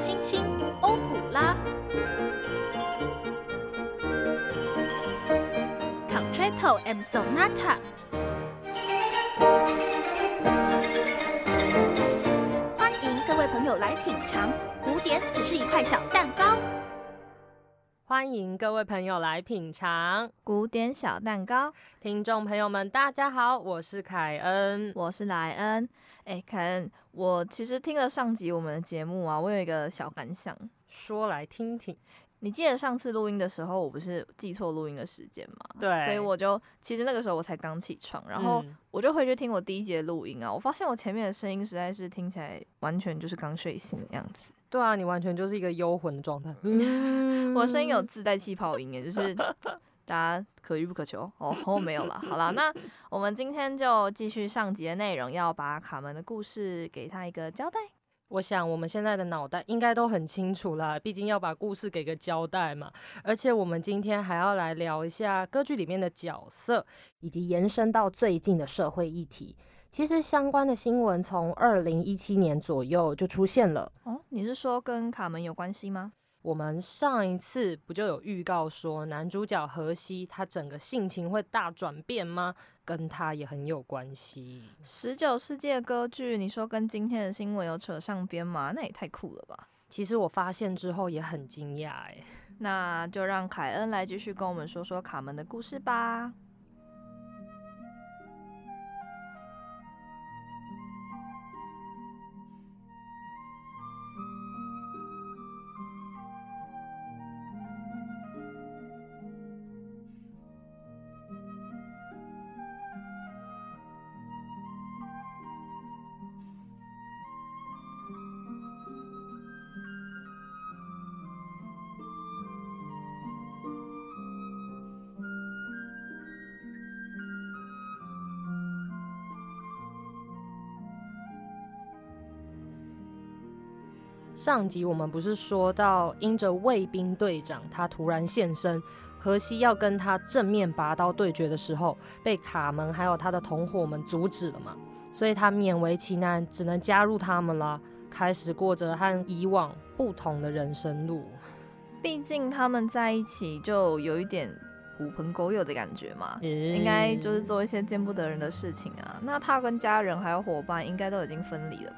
星星欧普拉，Concerto and Sonata。欢迎各位朋友来品尝，古典只是一块小蛋糕。欢迎各位朋友来品尝古典小蛋糕。听众朋友们，大家好，我是凯恩，我是莱恩。哎，凯恩，我其实听了上集我们的节目啊，我有一个小感想，说来听听。你记得上次录音的时候，我不是记错录音的时间吗？对，所以我就其实那个时候我才刚起床，然后我就回去听我第一节录音啊，我发现我前面的声音实在是听起来完全就是刚睡醒的样子。对啊，你完全就是一个幽魂的状态。我声音有自带气泡音，也就是大家可遇不可求哦。后没有了，好了，那我们今天就继续上集的内容，要把卡门的故事给他一个交代。我想我们现在的脑袋应该都很清楚啦，毕竟要把故事给个交代嘛。而且我们今天还要来聊一下歌剧里面的角色，以及延伸到最近的社会议题。其实相关的新闻从二零一七年左右就出现了。哦，你是说跟卡门有关系吗？我们上一次不就有预告说男主角荷西他整个性情会大转变吗？跟他也很有关系。十九世纪的歌剧，你说跟今天的新闻有扯上边吗？那也太酷了吧！其实我发现之后也很惊讶哎。那就让凯恩来继续跟我们说说卡门的故事吧。上集我们不是说到，因着卫兵队长他突然现身，荷西要跟他正面拔刀对决的时候，被卡门还有他的同伙们阻止了嘛？所以他勉为其难，只能加入他们了，开始过着和以往不同的人生路。毕竟他们在一起就有一点狐朋狗友的感觉嘛，应该就是做一些见不得人的事情啊。那他跟家人还有伙伴应该都已经分离了。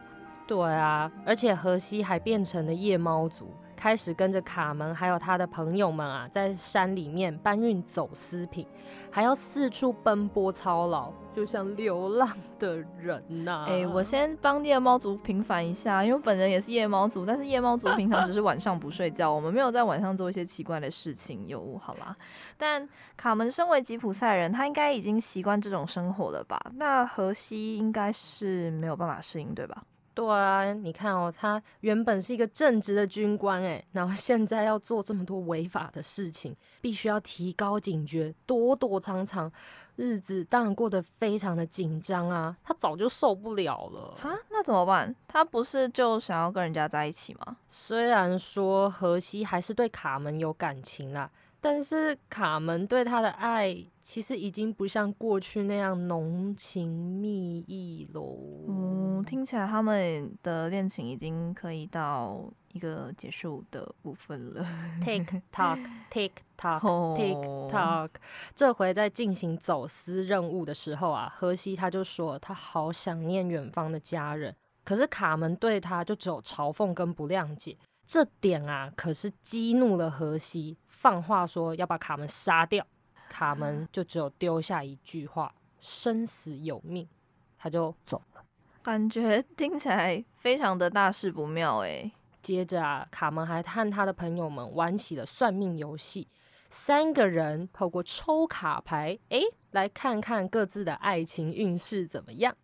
对啊，而且荷西还变成了夜猫族，开始跟着卡门还有他的朋友们啊，在山里面搬运走私品，还要四处奔波操劳，就像流浪的人呐。哎，我先帮夜猫族平反一下，因为我本人也是夜猫族，但是夜猫族平常只是晚上不睡觉，我们没有在晚上做一些奇怪的事情，有好啦。但卡门身为吉普赛人，他应该已经习惯这种生活了吧？那荷西应该是没有办法适应，对吧？对啊，你看哦，他原本是一个正直的军官，哎，然后现在要做这么多违法的事情，必须要提高警觉，躲躲藏藏，日子当然过得非常的紧张啊。他早就受不了了哈，那怎么办？他不是就想要跟人家在一起吗？虽然说荷西还是对卡门有感情啦。但是卡门对他的爱其实已经不像过去那样浓情蜜意喽。嗯，听起来他们的恋情已经可以到一个结束的部分了。Tick tock, tick tock, tick tock。这回在进行走私任务的时候啊，荷西他就说他好想念远方的家人。可是卡门对他就只有嘲讽跟不谅解。这点啊，可是激怒了荷西，放话说要把卡门杀掉。卡门就只有丢下一句话：“生死有命”，他就走了。感觉听起来非常的大事不妙诶。接着啊，卡门还和他的朋友们玩起了算命游戏，三个人透过抽卡牌，诶，来看看各自的爱情运势怎么样。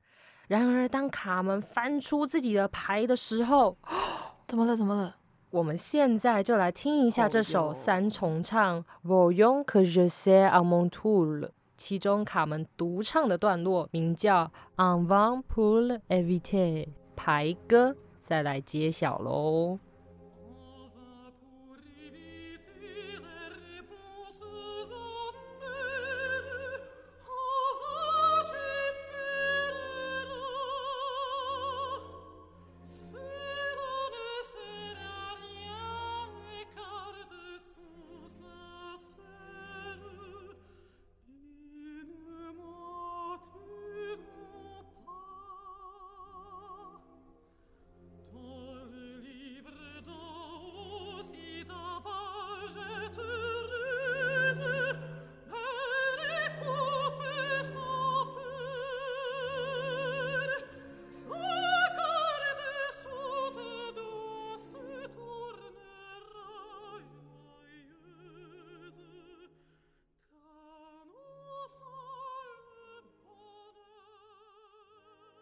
然而，当卡门翻出自己的牌的时候，怎么了？怎么了？我们现在就来听一下这首三重唱《Voyons que je sais à mon tour》，其中卡门独唱的段落名叫《En vain pour éviter》，排歌，再来揭晓喽。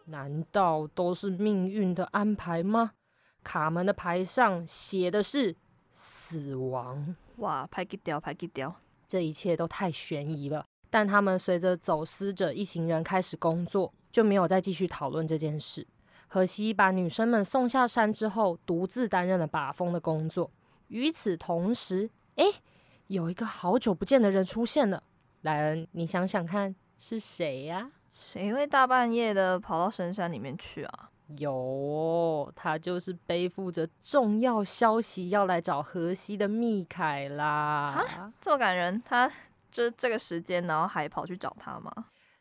难道都是命运的安排吗？卡门的牌上写的是死亡。哇，拍给掉，拍给掉，这一切都太悬疑了。但他们随着走私者一行人开始工作，就没有再继续讨论这件事。荷西把女生们送下山之后，独自担任了把风的工作。与此同时，哎，有一个好久不见的人出现了。莱恩，你想想看，是谁呀？谁会大半夜的跑到深山里面去啊？有，他就是背负着重要消息要来找荷西的密凯拉。这么感人，他就是这个时间，然后还跑去找他吗？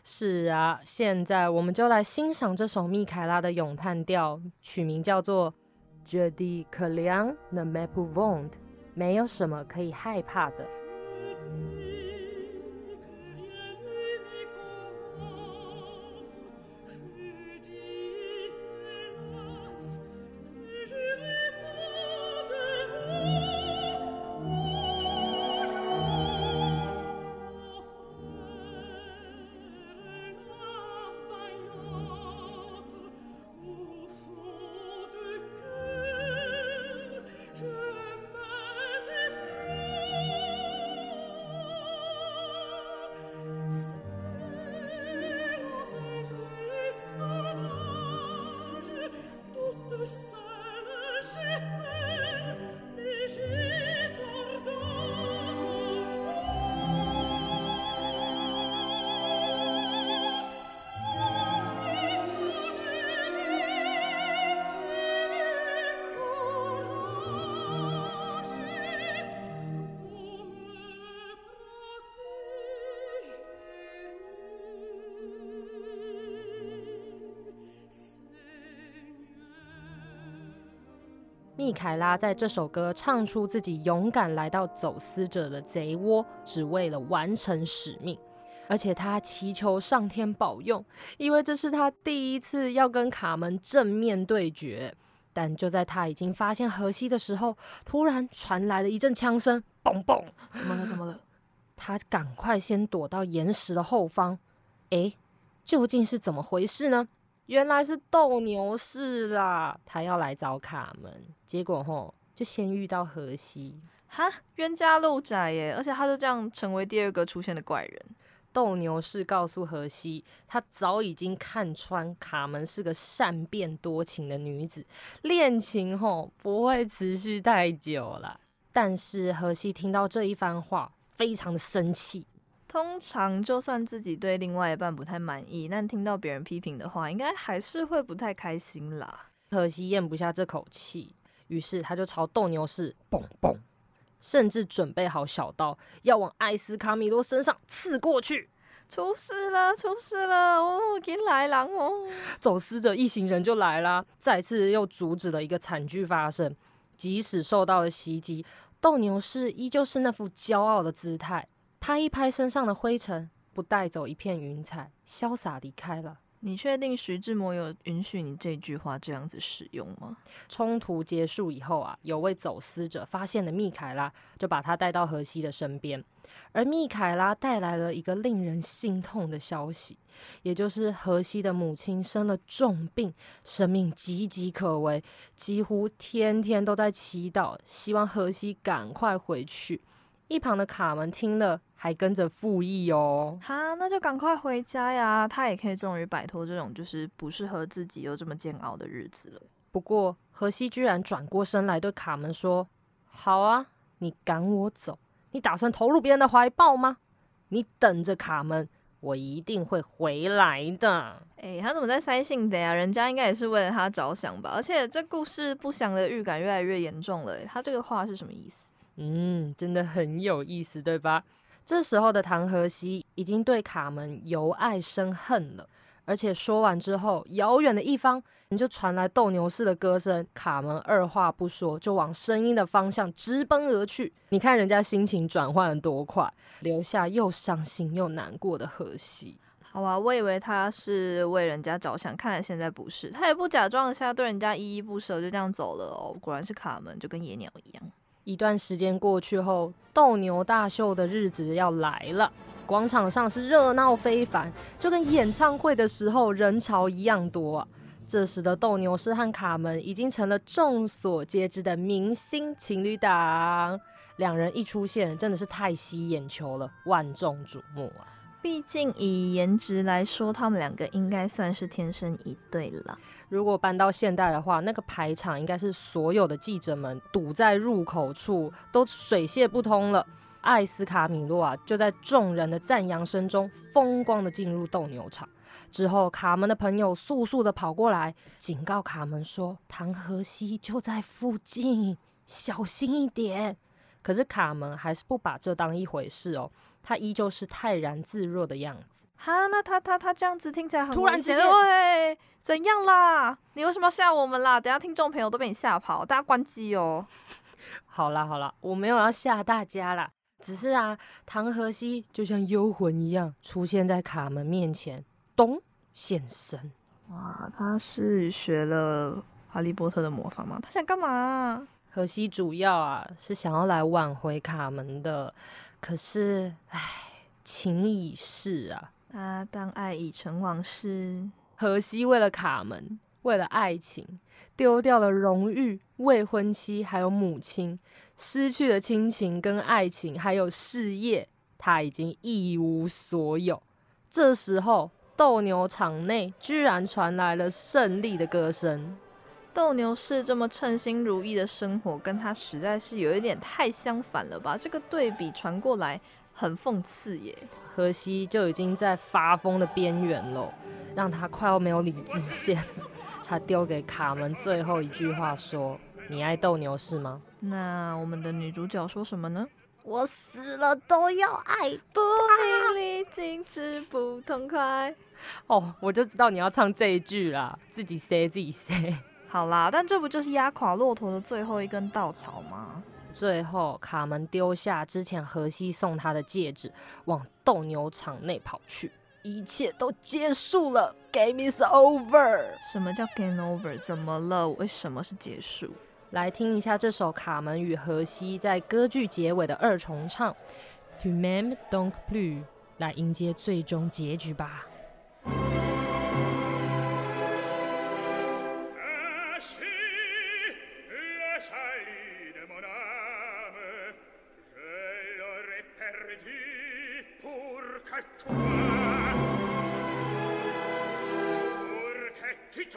是啊，现在我们就来欣赏这首密凯拉的咏叹调，取名叫做《Je dis que rien ne m'épouvante》，没有什么可以害怕的。密凯拉在这首歌唱出自己勇敢来到走私者的贼窝，只为了完成使命。而且他祈求上天保佑，因为这是他第一次要跟卡门正面对决。但就在他已经发现荷西的时候，突然传来了一阵枪声，嘣嘣！怎么了？怎么了？他赶快先躲到岩石的后方。诶，究竟是怎么回事呢？原来是斗牛士啦，他要来找卡门，结果吼就先遇到荷西，哈，冤家路窄耶，而且他就这样成为第二个出现的怪人。斗牛士告诉荷西，他早已经看穿卡门是个善变多情的女子，恋情吼不会持续太久了。但是荷西听到这一番话，非常的生气。通常，就算自己对另外一半不太满意，但听到别人批评的话，应该还是会不太开心啦。可惜咽不下这口气，于是他就朝斗牛士蹦蹦，甚至准备好小刀，要往艾斯卡米多身上刺过去。出事了，出事了！哦，给来狼哦！走私者一行人就来啦，再次又阻止了一个惨剧发生。即使受到了袭击，斗牛士依旧是那副骄傲的姿态。拍一拍身上的灰尘，不带走一片云彩，潇洒离开了。你确定徐志摩有允许你这句话这样子使用吗？冲突结束以后啊，有位走私者发现了密凯拉，就把他带到荷西的身边。而密凯拉带来了一个令人心痛的消息，也就是荷西的母亲生了重病，生命岌岌可危，几乎天天都在祈祷，希望荷西赶快回去。一旁的卡门听了，还跟着附议哦。哈，那就赶快回家呀！他也可以终于摆脱这种就是不适合自己又这么煎熬的日子了。不过，荷西居然转过身来对卡门说：“好啊，你赶我走，你打算投入别人的怀抱吗？你等着，卡门，我一定会回来的。”哎，他怎么在塞信的呀？人家应该也是为了他着想吧？而且这故事不祥的预感越来越严重了。他这个话是什么意思？嗯，真的很有意思，对吧？这时候的唐荷西已经对卡门由爱生恨了，而且说完之后，遥远的一方你就传来斗牛士的歌声。卡门二话不说，就往声音的方向直奔而去。你看人家心情转换的多快，留下又伤心又难过的荷西。好吧，我以为他是为人家着想，看来现在不是。他也不假装一下，对人家依依不舍，就这样走了哦。果然是卡门，就跟野鸟一样。一段时间过去后，斗牛大秀的日子要来了。广场上是热闹非凡，就跟演唱会的时候人潮一样多。这时的斗牛士和卡门已经成了众所皆知的明星情侣档，两人一出现，真的是太吸眼球了，万众瞩目啊！毕竟以颜值来说，他们两个应该算是天生一对了。如果搬到现代的话，那个排场应该是所有的记者们堵在入口处，都水泄不通了。艾斯卡米洛啊，就在众人的赞扬声中，风光的进入斗牛场。之后，卡门的朋友速速的跑过来，警告卡门说：“唐河西就在附近，小心一点。”可是卡门还是不把这当一回事哦，他依旧是泰然自若的样子。哈，那他他他这样子听起来很突然间，对，怎样啦？你为什么要吓我们啦？等下听众朋友都被你吓跑，大家关机哦。好啦好啦，我没有要吓大家啦，只是啊，唐荷西就像幽魂一样出现在卡门面前，咚现身。哇，他是学了哈利波特的魔法吗？他想干嘛？荷西主要啊是想要来挽回卡门的，可是唉，情已逝啊。那当爱已成往事，荷西为了卡门，为了爱情，丢掉了荣誉、未婚妻，还有母亲，失去了亲情跟爱情，还有事业，他已经一无所有。这时候，斗牛场内居然传来了胜利的歌声。斗牛士这么称心如意的生活，跟他实在是有一点太相反了吧？这个对比传过来，很讽刺耶。荷西就已经在发疯的边缘了，让他快要没有理智线。他丢给卡门最后一句话说：“你爱斗牛士吗？”那我们的女主角说什么呢？我死了都要爱，不淋漓尽致不痛快。哦，我就知道你要唱这一句啦，自己 say 自己 say。好啦，但这不就是压垮骆驼的最后一根稻草吗？最后，卡门丢下之前荷西送他的戒指，往斗牛场内跑去。一切都结束了，Game is over。什么叫 Game over？怎么了？为什么是结束？来听一下这首卡门与荷西在歌剧结尾的二重唱，To même donc plus，来迎接最终结局吧。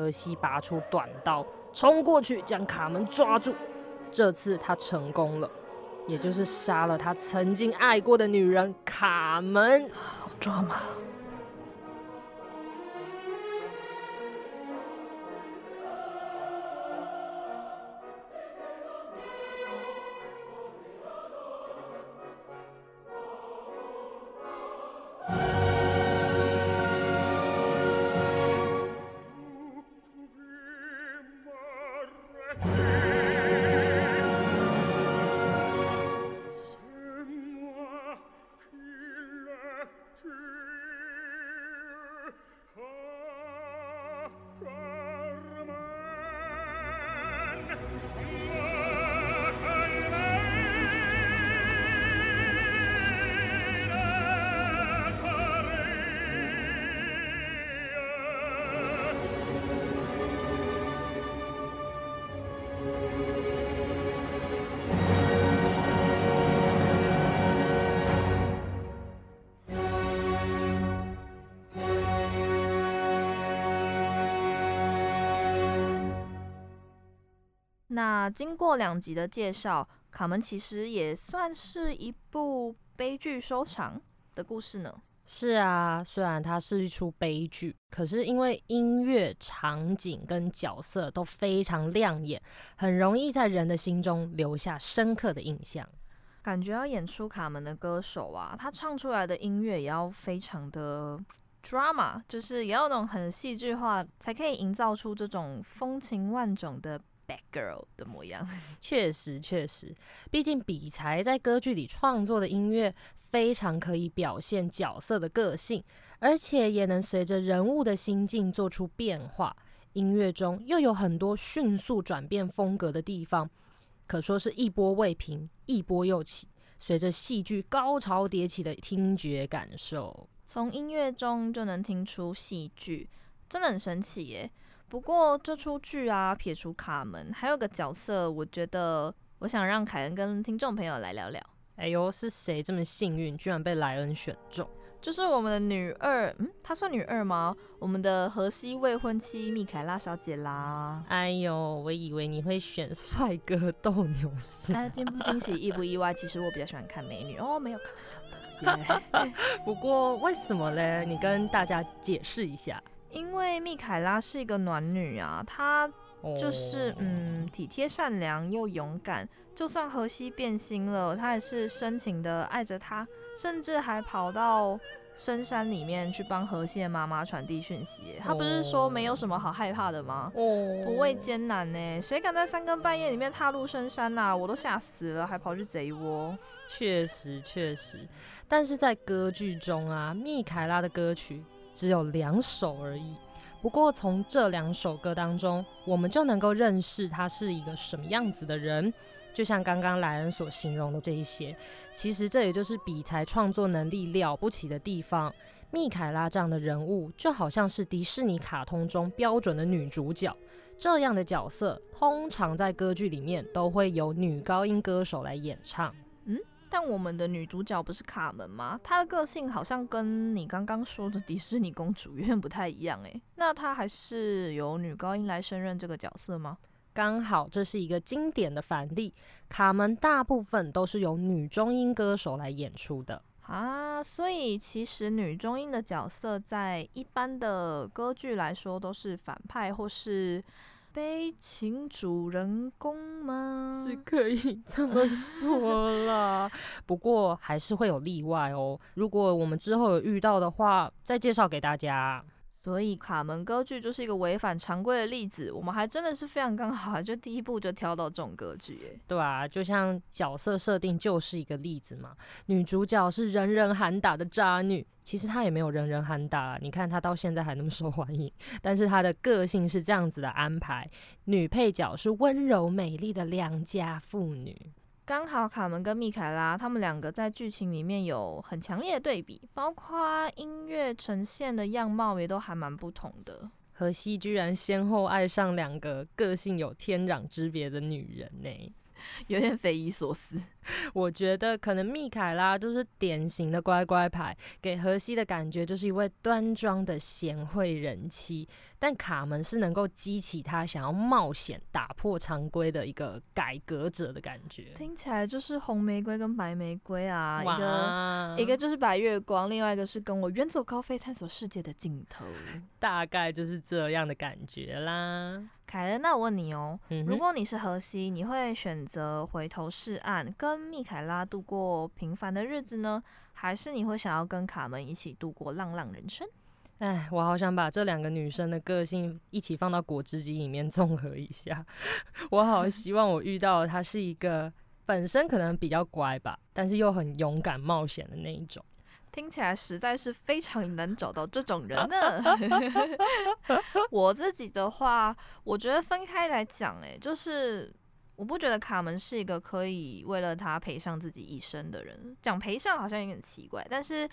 荷西拔出短刀，冲过去将卡门抓住。这次他成功了，也就是杀了他曾经爱过的女人卡门。好抓马！那经过两集的介绍，卡门其实也算是一部悲剧收场的故事呢。是啊，虽然它是一出悲剧，可是因为音乐、场景跟角色都非常亮眼，很容易在人的心中留下深刻的印象。感觉要演出卡门的歌手啊，他唱出来的音乐也要非常的 drama，就是也要那种很戏剧化，才可以营造出这种风情万种的 bad girl 的模样。确实，确实，毕竟比才在歌剧里创作的音乐。非常可以表现角色的个性，而且也能随着人物的心境做出变化。音乐中又有很多迅速转变风格的地方，可说是一波未平，一波又起。随着戏剧高潮迭起的听觉感受，从音乐中就能听出戏剧，真的很神奇耶。不过这出剧啊，撇除卡门，还有个角色，我觉得我想让凯恩跟听众朋友来聊聊。哎呦，是谁这么幸运，居然被莱恩选中？就是我们的女二，嗯，她算女二吗？我们的荷西未婚妻米凯拉小姐啦。哎呦，我以为你会选帅哥斗牛士。哎，惊不惊喜，意不意外？其实我比较喜欢看美女哦，没有开玩笑的。不过为什么嘞？你跟大家解释一下。因为密凯拉是一个暖女啊，她就是嗯，体贴善良又勇敢。就算荷西变心了，她也是深情的爱着他，甚至还跑到深山里面去帮荷西的妈妈传递讯息。她不是说没有什么好害怕的吗？哦不畏艰难呢？谁敢在三更半夜里面踏入深山呐？我都吓死了，还跑去贼窝。确实，确实。但是在歌剧中啊，密凯拉的歌曲只有两首而已。不过从这两首歌当中，我们就能够认识他是一个什么样子的人。就像刚刚莱恩所形容的这一些，其实这也就是比才创作能力了不起的地方。密凯拉这样的人物，就好像是迪士尼卡通中标准的女主角，这样的角色通常在歌剧里面都会由女高音歌手来演唱。嗯，但我们的女主角不是卡门吗？她的个性好像跟你刚刚说的迪士尼公主有点不太一样诶。那她还是由女高音来胜任这个角色吗？刚好这是一个经典的反例，卡门大部分都是由女中音歌手来演出的啊，所以其实女中音的角色在一般的歌剧来说都是反派或是悲情主人公吗？是可以这么 说啦，不过还是会有例外哦。如果我们之后有遇到的话，再介绍给大家。所以卡门歌剧就是一个违反常规的例子，我们还真的是非常刚好，就第一步就挑到这种歌剧，哎，对啊，就像角色设定就是一个例子嘛，女主角是人人喊打的渣女，其实她也没有人人喊打，你看她到现在还那么受欢迎，但是她的个性是这样子的安排，女配角是温柔美丽的良家妇女。刚好卡门跟密凯拉他们两个在剧情里面有很强烈的对比，包括音乐呈现的样貌也都还蛮不同的。荷西居然先后爱上两个个性有天壤之别的女人呢，有点匪夷所思。我觉得可能密凯拉就是典型的乖乖牌，给荷西的感觉就是一位端庄的贤惠人妻。但卡门是能够激起他想要冒险、打破常规的一个改革者的感觉，听起来就是红玫瑰跟白玫瑰啊，一个一个就是白月光，另外一个是跟我远走高飞、探索世界的尽头，大概就是这样的感觉啦。凯恩，那我问你哦，如果你是荷西，你会选择回头是岸，跟密凯拉度过平凡的日子呢，还是你会想要跟卡门一起度过浪浪人生？哎，我好想把这两个女生的个性一起放到果汁机里面综合一下。我好 希望我遇到的她是一个本身可能比较乖吧，但是又很勇敢冒险的那一种。听起来实在是非常难找到这种人呢。我自己的话，我觉得分开来讲，哎，就是我不觉得卡门是一个可以为了他赔上自己一生的人。讲赔上好像有点奇怪，但是。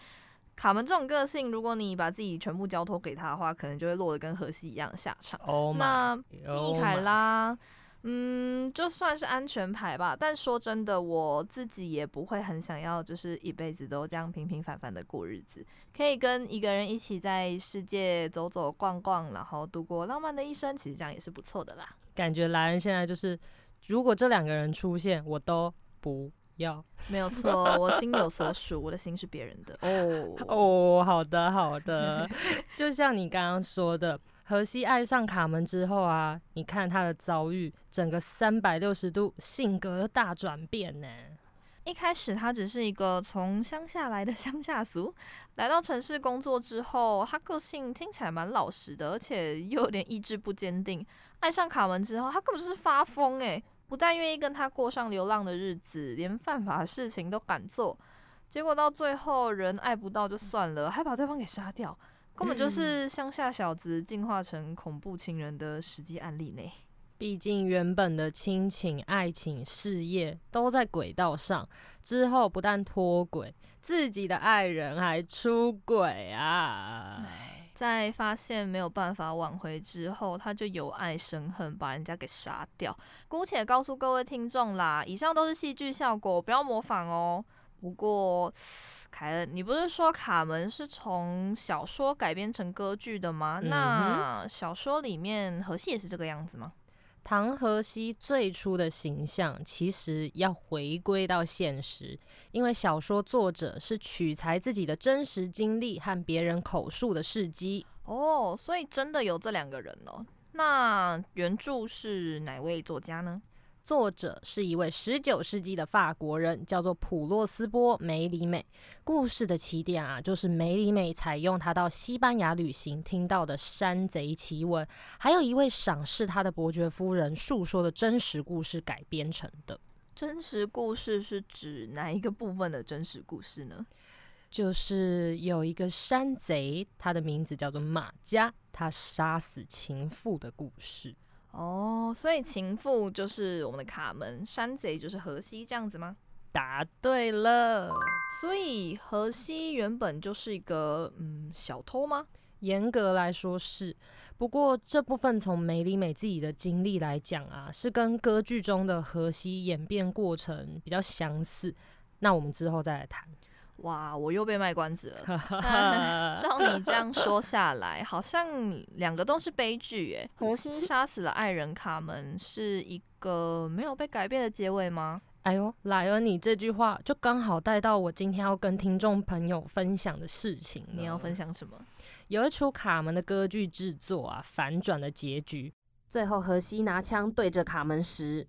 卡门这种个性，如果你把自己全部交托给他的话，可能就会落得跟荷西一样的下场。那米凯拉，嗯，就算是安全牌吧。但说真的，我自己也不会很想要，就是一辈子都这样平平凡凡的过日子。可以跟一个人一起在世界走走逛逛，然后度过浪漫的一生，其实这样也是不错的啦。感觉莱恩现在就是。如果这两个人出现，我都不要。没有错，我心有所属，我的心是别人的。哦哦，好的好的，就像你刚刚说的，荷西爱上卡门之后啊，你看他的遭遇，整个三百六十度性格大转变呢。一开始他只是一个从乡下来的 乡下俗，来到城市工作之后，他个性听起来蛮老实的，而且又有点意志不坚定。爱上卡门之后，他根本就是发疯诶，不但愿意跟他过上流浪的日子，连犯法的事情都敢做。结果到最后，人爱不到就算了，还把对方给杀掉，根本就是乡下小子进化成恐怖情人的实际案例呢。毕竟原本的亲情、爱情、事业都在轨道上，之后不但脱轨，自己的爱人还出轨啊！在发现没有办法挽回之后，他就由爱生恨，把人家给杀掉。姑且告诉各位听众啦，以上都是戏剧效果，不要模仿哦。不过，凯恩，你不是说卡门是从小说改编成歌剧的吗？那小说里面荷西也是这个样子吗？唐河西最初的形象其实要回归到现实，因为小说作者是取材自己的真实经历和别人口述的事迹哦，所以真的有这两个人哦。那原著是哪位作家呢？作者是一位十九世纪的法国人，叫做普洛斯波梅里美。故事的起点啊，就是梅里美采用他到西班牙旅行听到的山贼奇闻，还有一位赏识他的伯爵夫人述说的真实故事改编成的。真实故事是指哪一个部分的真实故事呢？就是有一个山贼，他的名字叫做马加，他杀死情妇的故事。哦，所以情妇就是我们的卡门，山贼就是荷西，这样子吗？答对了。所以荷西原本就是一个嗯小偷吗？严格来说是，不过这部分从梅里美自己的经历来讲啊，是跟歌剧中的荷西演变过程比较相似。那我们之后再来谈。哇，我又被卖关子了。照你这样说下来，好像两个都是悲剧耶。荷西杀死了爱人卡门，是一个没有被改变的结尾吗？哎呦，莱恩，你这句话就刚好带到我今天要跟听众朋友分享的事情。你要分享什么？有一出卡门的歌剧制作啊，反转的结局。最后，荷西拿枪对着卡门时，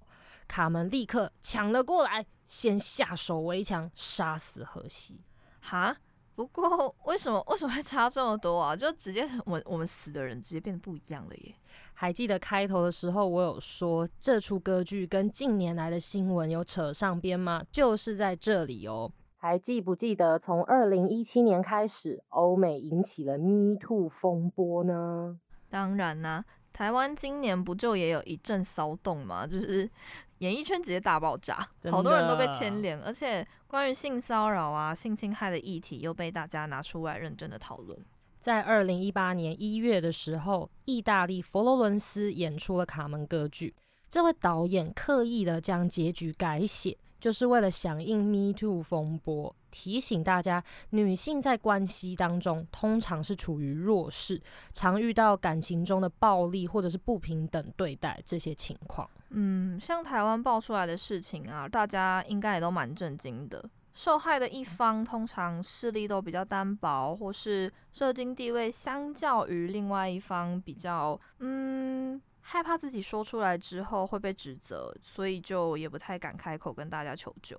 卡门立刻抢了过来。先下手为强，杀死荷西。哈，不过为什么 为什么会差这么多啊？就直接我我们死的人直接变得不一样了耶。还记得开头的时候我有说这出歌剧跟近年来的新闻有扯上边吗？就是在这里哦。还记不记得从二零一七年开始，欧美引起了 Me Too 风波呢？当然啦，台湾今年不就也有一阵骚动吗？就是。演艺圈直接大爆炸，好多人都被牵连，而且关于性骚扰啊、性侵害的议题又被大家拿出来认真的讨论。在二零一八年一月的时候，意大利佛罗伦斯演出了卡门歌剧，这位导演刻意的将结局改写。就是为了响应 Me Too 风波，提醒大家，女性在关系当中通常是处于弱势，常遇到感情中的暴力或者是不平等对待这些情况。嗯，像台湾爆出来的事情啊，大家应该也都蛮震惊的。受害的一方通常势力都比较单薄，或是社经地位相较于另外一方比较，嗯。害怕自己说出来之后会被指责，所以就也不太敢开口跟大家求救。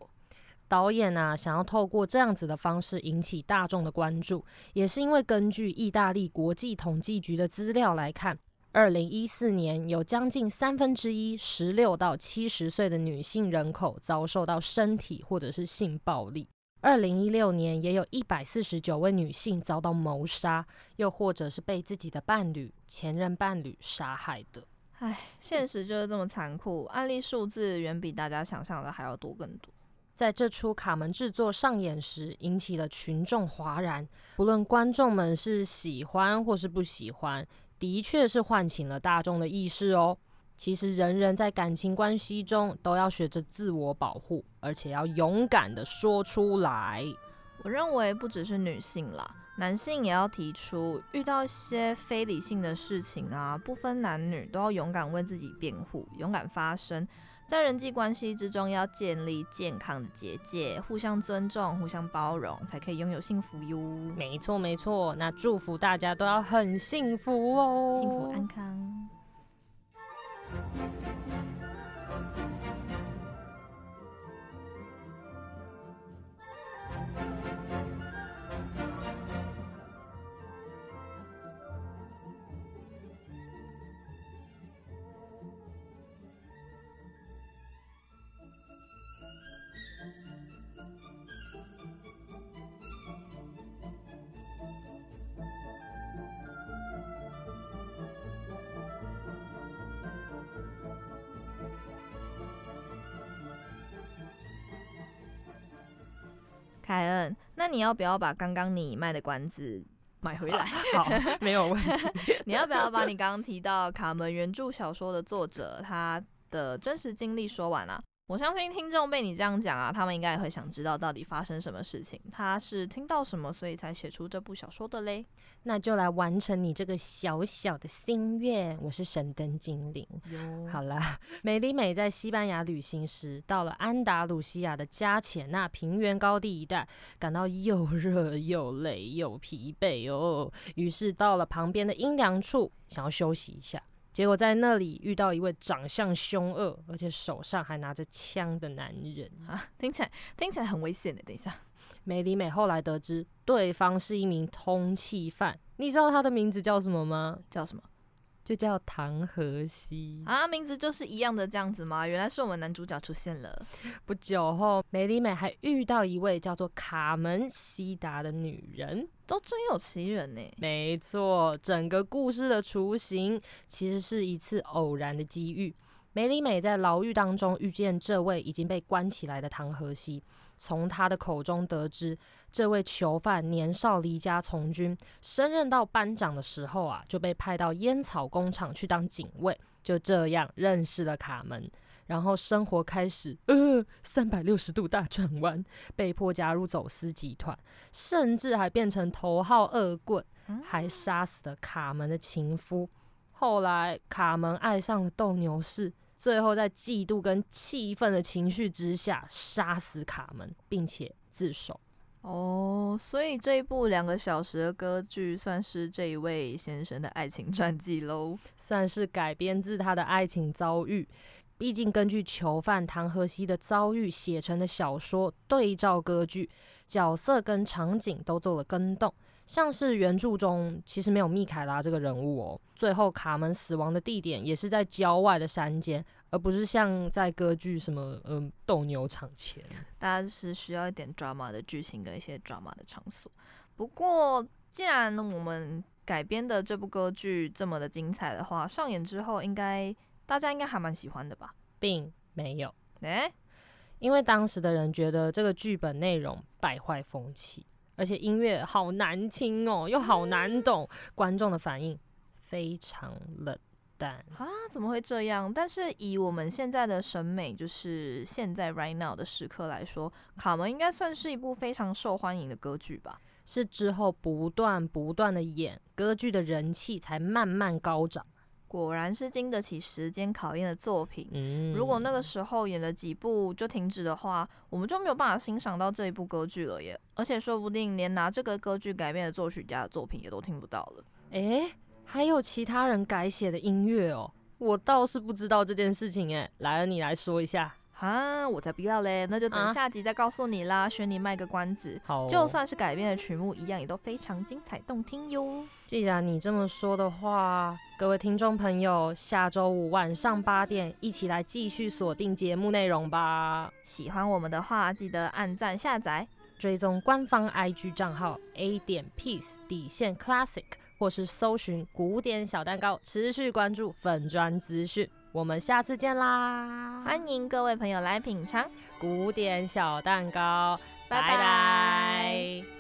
导演啊，想要透过这样子的方式引起大众的关注，也是因为根据意大利国际统计局的资料来看，二零一四年有将近三分之一十六到七十岁的女性人口遭受到身体或者是性暴力。二零一六年也有一百四十九位女性遭到谋杀，又或者是被自己的伴侣、前任伴侣杀害的。唉，现实就是这么残酷，案例数字远比大家想象的还要多更多。在这出卡门制作上演时，引起了群众哗然。不论观众们是喜欢或是不喜欢，的确是唤醒了大众的意识哦。其实，人人在感情关系中都要学着自我保护，而且要勇敢的说出来。我认为不只是女性啦。男性也要提出，遇到一些非理性的事情啊，不分男女，都要勇敢为自己辩护，勇敢发声。在人际关系之中，要建立健康的结界，互相尊重、互相包容，才可以拥有幸福哟。没错，没错。那祝福大家都要很幸福哦，幸福安康。你要不要把刚刚你卖的关子买回来？好，没有问题。你要不要把你刚刚提到卡门原著小说的作者他的真实经历说完啊？我相信听众被你这样讲啊，他们应该也会想知道到底发生什么事情。他是听到什么，所以才写出这部小说的嘞？那就来完成你这个小小的心愿。我是神灯精灵。好啦，美里美在西班牙旅行时，到了安达鲁西亚的加钱纳平原高地一带，感到又热又累又疲惫哦。于是到了旁边的阴凉处，想要休息一下。结果在那里遇到一位长相凶恶，而且手上还拿着枪的男人啊，听起来听起来很危险的。等一下，美里美后来得知对方是一名通缉犯，你知道他的名字叫什么吗？叫什么？就叫唐河西啊，名字就是一样的这样子吗？原来是我们男主角出现了。不久后，梅里美还遇到一位叫做卡门西达的女人，都真有其人呢。没错，整个故事的雏形其实是一次偶然的机遇。梅里美在牢狱当中遇见这位已经被关起来的唐河西，从他的口中得知。这位囚犯年少离家从军，升任到班长的时候啊，就被派到烟草工厂去当警卫。就这样认识了卡门，然后生活开始呃三百六十度大转弯，被迫加入走私集团，甚至还变成头号恶棍，还杀死了卡门的情夫。后来卡门爱上了斗牛士，最后在嫉妒跟气愤的情绪之下杀死卡门，并且自首。哦，所以这一部两个小时的歌剧算是这一位先生的爱情传记喽，算是改编自他的爱情遭遇。毕竟根据囚犯唐河西的遭遇写成的小说对照歌剧，角色跟场景都做了更动。像是原著中其实没有密凯拉这个人物哦。最后卡门死亡的地点也是在郊外的山间。而不是像在歌剧什么嗯斗牛场前，大家是需要一点 drama 的剧情跟一些 drama 的场所。不过，既然我们改编的这部歌剧这么的精彩的话，上演之后应该大家应该还蛮喜欢的吧？并没有，诶，因为当时的人觉得这个剧本内容败坏风气，而且音乐好难听哦，又好难懂，观众的反应非常冷。啊，怎么会这样？但是以我们现在的审美，就是现在 right now 的时刻来说，《卡门》应该算是一部非常受欢迎的歌剧吧？是之后不断不断的演歌剧的人气才慢慢高涨。果然是经得起时间考验的作品。嗯，如果那个时候演了几部就停止的话，我们就没有办法欣赏到这一部歌剧了耶。而且说不定连拿这个歌剧改编的作曲家的作品也都听不到了。诶。还有其他人改写的音乐哦，我倒是不知道这件事情哎，来了你来说一下啊，我才不要嘞，那就等下集再告诉你啦，选你卖个关子。好，就算是改编的曲目，一样也都非常精彩动听哟。既然你这么说的话，各位听众朋友，下周五晚上八点，一起来继续锁定节目内容吧。喜欢我们的话，记得按赞下载，追踪官方 IG 账号 A 点 Peace 底线 Classic。或是搜寻古典小蛋糕，持续关注粉砖资讯，我们下次见啦！欢迎各位朋友来品尝古典小蛋糕，拜拜。